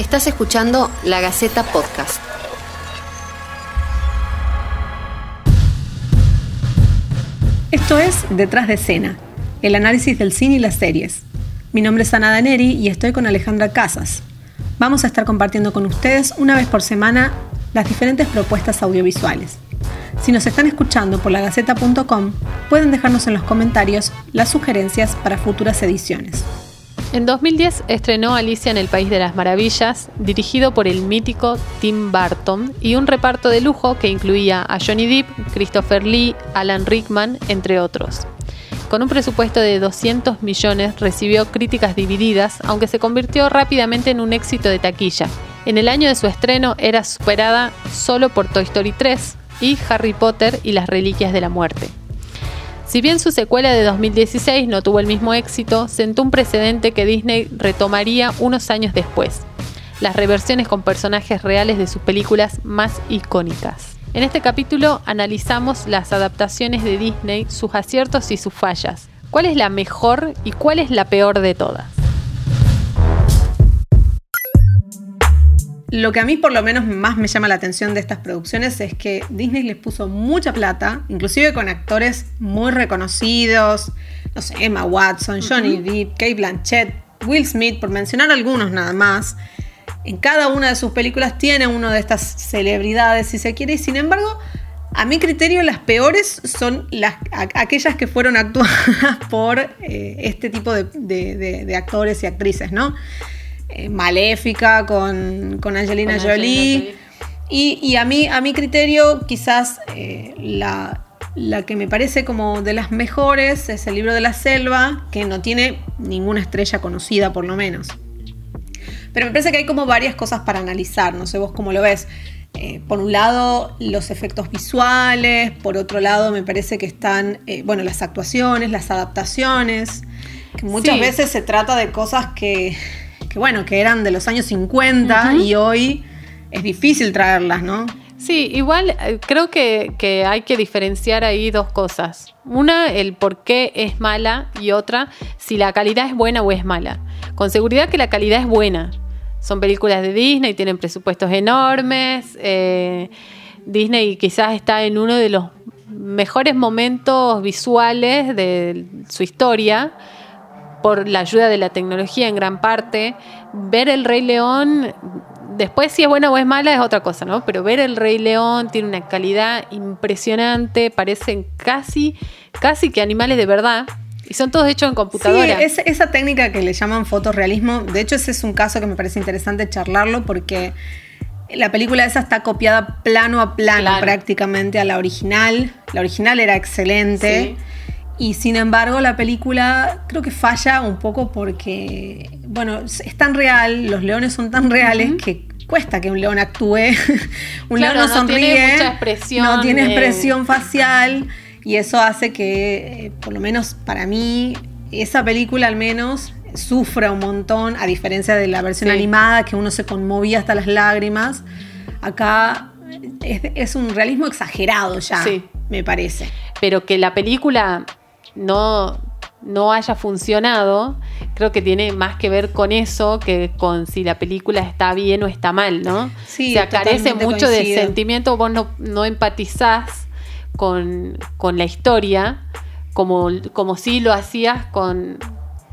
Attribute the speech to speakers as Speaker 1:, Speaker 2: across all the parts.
Speaker 1: Estás escuchando La Gaceta Podcast.
Speaker 2: Esto es Detrás de Escena, el análisis del cine y las series. Mi nombre es Ana Daneri y estoy con Alejandra Casas. Vamos a estar compartiendo con ustedes una vez por semana las diferentes propuestas audiovisuales. Si nos están escuchando por lagaceta.com, pueden dejarnos en los comentarios las sugerencias para futuras ediciones.
Speaker 3: En 2010 estrenó Alicia en el País de las Maravillas, dirigido por el mítico Tim Burton, y un reparto de lujo que incluía a Johnny Depp, Christopher Lee, Alan Rickman, entre otros. Con un presupuesto de 200 millones recibió críticas divididas, aunque se convirtió rápidamente en un éxito de taquilla. En el año de su estreno era superada solo por Toy Story 3 y Harry Potter y las Reliquias de la Muerte. Si bien su secuela de 2016 no tuvo el mismo éxito, sentó un precedente que Disney retomaría unos años después, las reversiones con personajes reales de sus películas más icónicas. En este capítulo analizamos las adaptaciones de Disney, sus aciertos y sus fallas. ¿Cuál es la mejor y cuál es la peor de todas?
Speaker 2: Lo que a mí por lo menos más me llama la atención de estas producciones es que Disney les puso mucha plata, inclusive con actores muy reconocidos, no sé, Emma Watson, Johnny Depp, Kate Blanchett, Will Smith, por mencionar algunos nada más. En cada una de sus películas tiene uno de estas celebridades, si se quiere, y sin embargo, a mi criterio, las peores son las, aquellas que fueron actuadas por eh, este tipo de actores y actrices, ¿no? Eh, maléfica con, Angelina, Jolie. Y, a, mí, a mi criterio, quizás eh, la, que me parece como de las mejores es el libro de la selva, que no tiene ninguna estrella conocida por lo menos. Pero me parece que hay como varias cosas para analizar, no sé vos cómo lo ves. Eh, por un lado, los efectos visuales, por otro lado, me parece que están, bueno, las actuaciones, las adaptaciones, que muchas veces se trata de cosas que que bueno, que eran de los años 50 y hoy es difícil traerlas, ¿no?
Speaker 3: Sí, igual eh, creo que, hay que diferenciar ahí dos cosas. Una, el por qué es mala y otra, si la calidad es buena o es mala. Con seguridad que la calidad es buena. Son películas de Disney, tienen presupuestos enormes. Eh, Disney quizás está en uno de los mejores momentos visuales de su historia por la ayuda de la tecnología en gran parte. Ver el Rey León, después si es buena o es mala es otra cosa, ¿no? Pero ver el Rey León tiene una calidad impresionante, parecen casi, casi que animales de verdad. Y son todos hechos en computadora.
Speaker 2: Sí, esa técnica que le llaman fotorrealismo, de hecho ese es un caso que me parece interesante charlarlo porque la película esa está copiada plano a plano prácticamente a la original. La original era excelente. Sí. Y sin embargo, la película creo que falla un poco porque, bueno, es tan real, los leones son tan reales que cuesta que un león actúe. un león no, sonríe, tiene mucha expresión, no tiene expresión facial y eso hace que, eh, por lo menos para mí, esa película al menos sufra un montón, a diferencia de la versión animada que uno se conmovía hasta las lágrimas. Acá es, es un realismo exagerado ya, me parece.
Speaker 3: Pero que la película no, no haya funcionado, creo que tiene más que ver con eso que con si la película está bien o está mal, ¿no?
Speaker 2: Sí,
Speaker 3: Se carece mucho de sentimiento, vos no, no empatizás con, la historia como, como si lo hacías con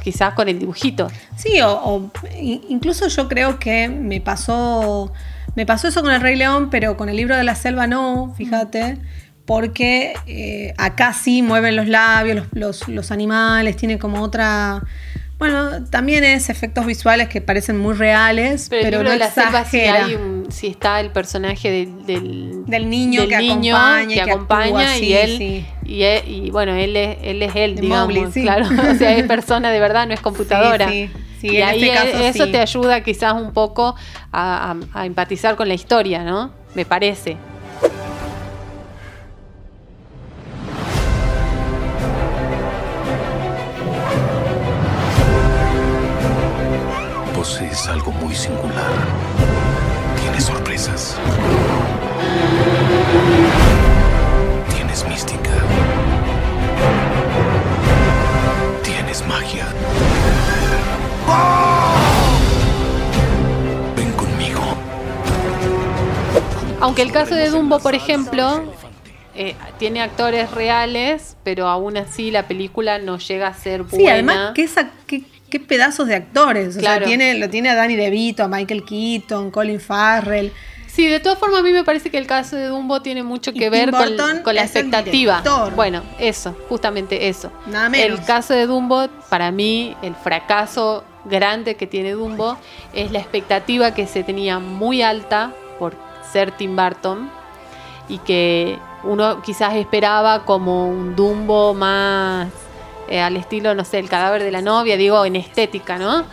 Speaker 3: quizás con el dibujito.
Speaker 2: Sí, o, incluso yo creo que me pasó, me pasó eso con el Rey León, pero con el libro de la selva no, fíjate porque eh, acá sí mueven los labios, los, animales, tiene como otra... Bueno, también es efectos visuales que parecen muy reales, pero, no de la selva
Speaker 3: si, está el personaje del,
Speaker 2: del niño, que, acompaña,
Speaker 3: que, acompaña y él y, bueno, él es él, es él digamos, claro, o sea, es persona de verdad, no es computadora. Sí, y ahí eso te ayuda quizás un poco a empatizar con la historia, ¿no? Me parece.
Speaker 4: Es algo muy singular. Tienes sorpresas. Tienes mística. Tienes magia. Ven
Speaker 3: Aunque el caso de Dumbo, por ejemplo, eh, tiene actores reales, pero aún así la película no llega a ser buena.
Speaker 2: Sí, además, ¿qué, esa, qué pedazos de actores. O
Speaker 3: Claro.
Speaker 2: sea, tiene, lo tiene a Danny DeVito, a Michael Keaton, Colin Farrell.
Speaker 3: Sí, de todas formas a mí me parece que el caso de Dumbo tiene mucho que ver con, la expectativa. Bueno, eso, justamente eso.
Speaker 2: Nada menos.
Speaker 3: El caso de Dumbo, para mí, el fracaso grande que tiene Dumbo es la expectativa que se tenía muy alta por ser Tim Burton y que uno quizás esperaba como un Dumbo más eh, al estilo, no sé, el cadáver de la novia, digo, en estética, ¿no?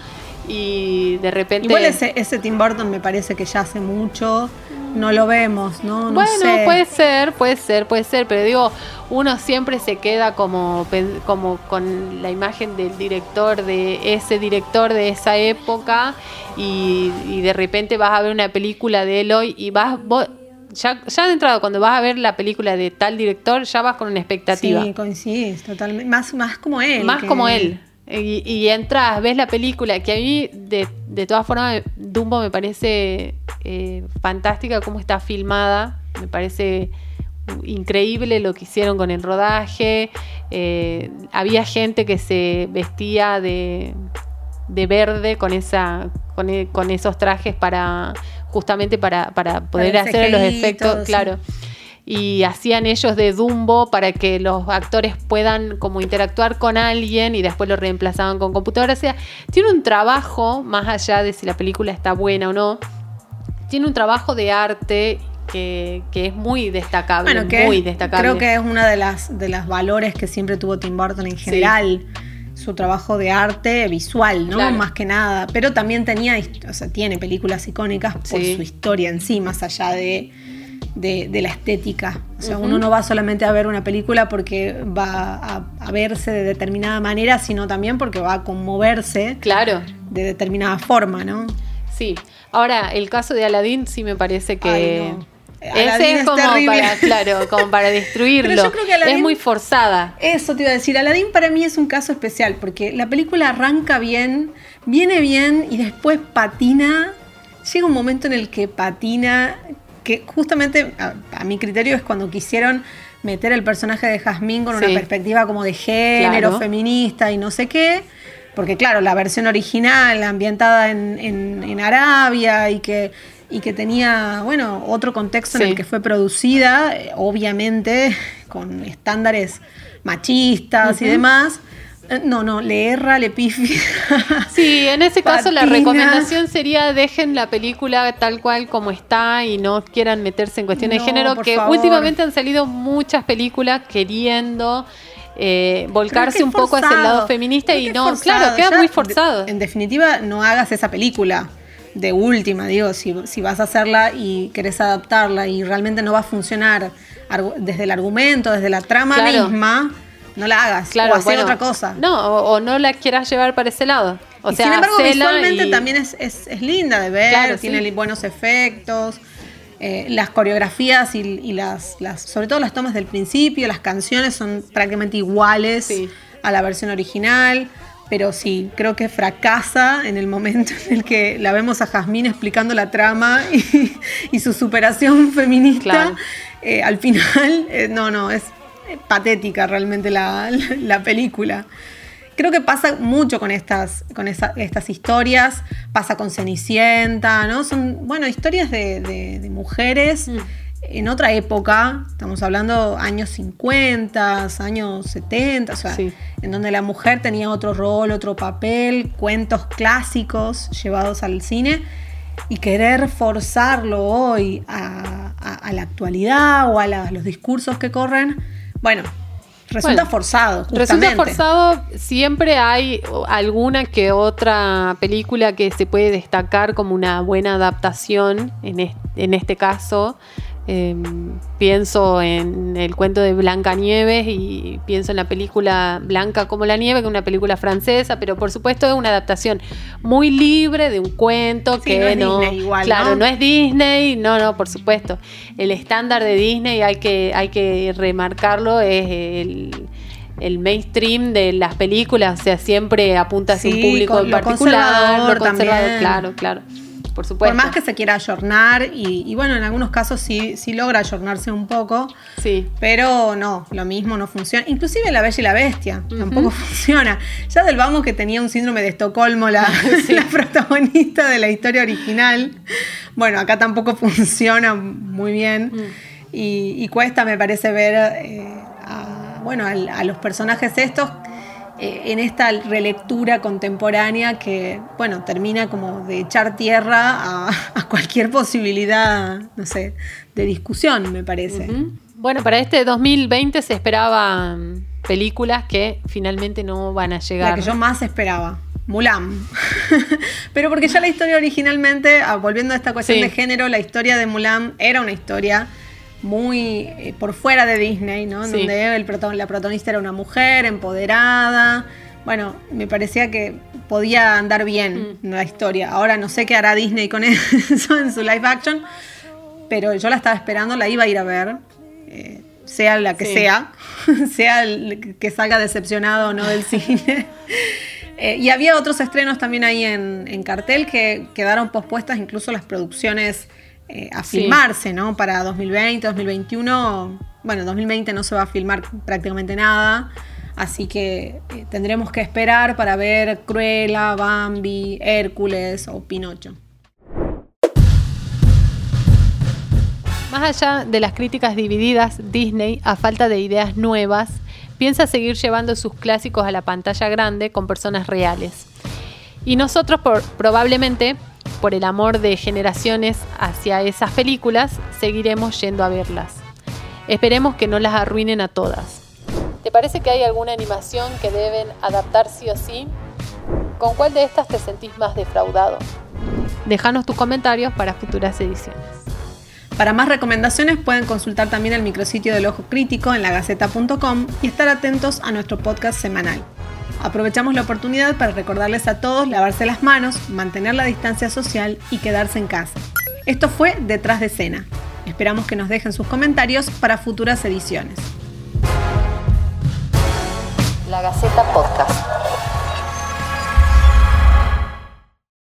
Speaker 3: Y de repente...
Speaker 2: Igual ese, ese Tim Burton me parece que ya hace mucho. No lo vemos, ¿no? No
Speaker 3: bueno,
Speaker 2: sé.
Speaker 3: puede ser, puede ser, puede ser, pero digo, uno siempre se queda como, como con la imagen del director, de ese director de esa época, y, y de repente vas a ver una película de él hoy y vas, vos, ya, ya de entrada, cuando vas a ver la película de tal director, ya vas con una expectativa.
Speaker 2: Sí, coincidís, totalmente. Más, más como él.
Speaker 3: Más
Speaker 2: que-
Speaker 3: como él. Y, y entras, ves la película, que a mí, de, de todas formas, Dumbo me parece eh, fantástica cómo está filmada. Me parece increíble lo que hicieron con el rodaje. Eh, había gente que se vestía de, de verde con esa con, e- con esos trajes para justamente para, para poder hacer los efectos,
Speaker 2: todo, sí.
Speaker 3: claro. Y hacían ellos de Dumbo para que los actores puedan como interactuar con alguien y después lo reemplazaban con computadora. O sea, tiene un trabajo, más allá de si la película está buena o no, tiene un trabajo de arte que, que es muy destacable,
Speaker 2: Bueno, que
Speaker 3: muy
Speaker 2: es-
Speaker 3: destacable.
Speaker 2: creo que es una de las de las valores que siempre tuvo Tim Burton en general. Su trabajo de arte visual, ¿no?
Speaker 3: Claro.
Speaker 2: Más que nada. Pero también tenía, o sea, tiene películas icónicas por
Speaker 3: Sí.
Speaker 2: su historia en sí, más allá de, de, de la estética. O sea, uno no va solamente a ver una película porque va a, a verse de determinada manera, sino también porque va a conmoverse
Speaker 3: Claro,
Speaker 2: de determinada forma, ¿no?
Speaker 3: sí. Ahora, el caso de Aladdin sí me parece que...
Speaker 2: Ay, no.
Speaker 3: Ese es
Speaker 2: es
Speaker 3: como
Speaker 2: terrible.
Speaker 3: para, claro, como para destruirlo.
Speaker 2: Pero yo creo que Aladdin-
Speaker 3: Es muy forzada.
Speaker 2: Eso te iba a decir, Aladdin para mí es un caso especial porque la película arranca bien, viene bien y después patina. Llega un momento en el que patina, que justamente a, a mi criterio es cuando quisieron meter el personaje de Jazmín con
Speaker 3: Sí.
Speaker 2: una perspectiva como de género,
Speaker 3: Claro.
Speaker 2: feminista y no sé qué. Porque claro, la versión original, ambientada en, en- en Arabia y que, y que tenía, bueno, otro contexto en el que fue producida, eh, obviamente con estándares machistas y demás. Eh, No, no, le erra, le pifia.
Speaker 3: Sí, en ese caso la recomendación sería dejen la película tal cual como está y no quieran meterse en cuestiones
Speaker 2: No,
Speaker 3: de género, que
Speaker 2: favor.
Speaker 3: últimamente han salido muchas películas queriendo eh, volcarse un poco hacia el lado feminista y no,
Speaker 2: forzado.
Speaker 3: claro, queda
Speaker 2: Ya,
Speaker 3: muy forzado.
Speaker 2: en definitiva, no hagas esa película de última, digo, si, si vas a hacerla y querés adaptarla y realmente no va a funcionar desde el argumento, desde la trama
Speaker 3: Claro.
Speaker 2: misma, no la hagas.
Speaker 3: Claro,
Speaker 2: o hacer
Speaker 3: bueno,
Speaker 2: otra cosa.
Speaker 3: No, o, o no la quieras llevar para ese lado. O
Speaker 2: Y
Speaker 3: sea,
Speaker 2: sin embargo, visualmente
Speaker 3: y-
Speaker 2: también es, es- es linda de ver,
Speaker 3: Claro,
Speaker 2: tiene
Speaker 3: sí.
Speaker 2: buenos efectos. eh, las coreografías y, y las, las, sobre todo las tomas del principio, las canciones son prácticamente iguales
Speaker 3: Sí.
Speaker 2: a la versión original, pero sí, creo que fracasa en el momento en el que la vemos a Jazmín explicando la trama y, y su superación feminista.
Speaker 3: Claro.
Speaker 2: Eh, al final, eh, no, no, es patética realmente la, la- la película. Creo que pasa mucho con estas, con esa- estas historias, pasa con Cenicienta, ¿no? Son, bueno, historias de, de- de mujeres
Speaker 3: Mm.
Speaker 2: En otra época, estamos hablando años 50, años 70, o sea,
Speaker 3: Sí.
Speaker 2: en donde la mujer tenía otro rol, otro papel, cuentos clásicos llevados al cine y querer forzarlo hoy a, a- a la actualidad o a la- los discursos que corren, bueno, resulta
Speaker 3: Bueno,
Speaker 2: forzado.
Speaker 3: Resulta forzado, siempre hay alguna que otra película que se puede destacar como una buena adaptación, en este caso. Eh, pienso en el cuento de Blancanieves y pienso en la película Blanca como la nieve, que es una película francesa, pero por supuesto es una adaptación muy libre de un cuento
Speaker 2: Sí,
Speaker 3: que
Speaker 2: no es
Speaker 3: no,
Speaker 2: Disney igual,
Speaker 3: claro,
Speaker 2: ¿no?
Speaker 3: no es Disney, no, no, por supuesto. El estándar de Disney hay que, hay que remarcarlo, es el, el mainstream de las películas, o sea, siempre apunta hacia
Speaker 2: Sí,
Speaker 3: un público en
Speaker 2: lo
Speaker 3: particular,
Speaker 2: conservador
Speaker 3: lo conservador, claro, claro. Por supuesto.
Speaker 2: Por más que se quiera ayornar, y, y bueno, en algunos casos sí, sí logra ayornarse un poco,
Speaker 3: Sí.
Speaker 2: pero no, lo mismo no funciona. Inclusive La Bella y la Bestia tampoco funciona. Ya del vamos que tenía un síndrome de Estocolmo la, la protagonista de la historia original. Bueno, acá tampoco funciona muy bien. Y, y cuesta, me parece, ver eh, a, bueno, a los personajes estos en esta relectura contemporánea que, bueno, termina como de echar tierra a, a cualquier posibilidad, no sé, de discusión, me parece.
Speaker 3: Bueno, para este 2020 se esperaban películas que finalmente no van a llegar.
Speaker 2: La que yo más esperaba. Mulan. Pero porque ya la historia originalmente, ah, volviendo a esta cuestión
Speaker 3: Sí.
Speaker 2: de género, la historia de Mulan era una historia muy eh, por fuera de Disney, ¿no?
Speaker 3: Sí.
Speaker 2: Donde el la protagonista era una mujer empoderada. Bueno, me parecía que podía andar bien
Speaker 3: Mm.
Speaker 2: la historia. Ahora no sé qué hará Disney con eso en su live action, pero yo la estaba esperando, la iba a ir a ver. eh, sea la que
Speaker 3: Sí.
Speaker 2: sea, sea el que salga decepcionado o no del cine. Eh, y había otros estrenos también ahí en, en cartel que quedaron pospuestas, incluso las producciones eh, a
Speaker 3: Sí.
Speaker 2: filmarse, ¿no? Para 2020, 2021. Bueno, 2020 no se va a filmar prácticamente nada. Así que eh, tendremos que esperar para ver Cruella, Bambi, Hércules o Pinocho.
Speaker 3: Más allá de las críticas divididas, Disney, a falta de ideas nuevas, piensa seguir llevando sus clásicos a la pantalla grande con personas reales. Y nosotros por- probablemente, por el amor de generaciones hacia esas películas, seguiremos yendo a verlas. Esperemos que no las arruinen a todas. ¿Te parece que hay alguna animación que deben adaptar sí o sí? ¿Con cuál de estas te sentís más defraudado? Déjanos tus comentarios para futuras ediciones.
Speaker 2: Para más recomendaciones pueden consultar también el micrositio del Ojo Crítico en lagaceta.com y estar atentos a nuestro podcast semanal. Aprovechamos la oportunidad para recordarles a todos lavarse las manos, mantener la distancia social y quedarse en casa. Esto fue Detrás de Escena. Esperamos que nos dejen sus comentarios para futuras ediciones.
Speaker 1: La Gaceta Podcast.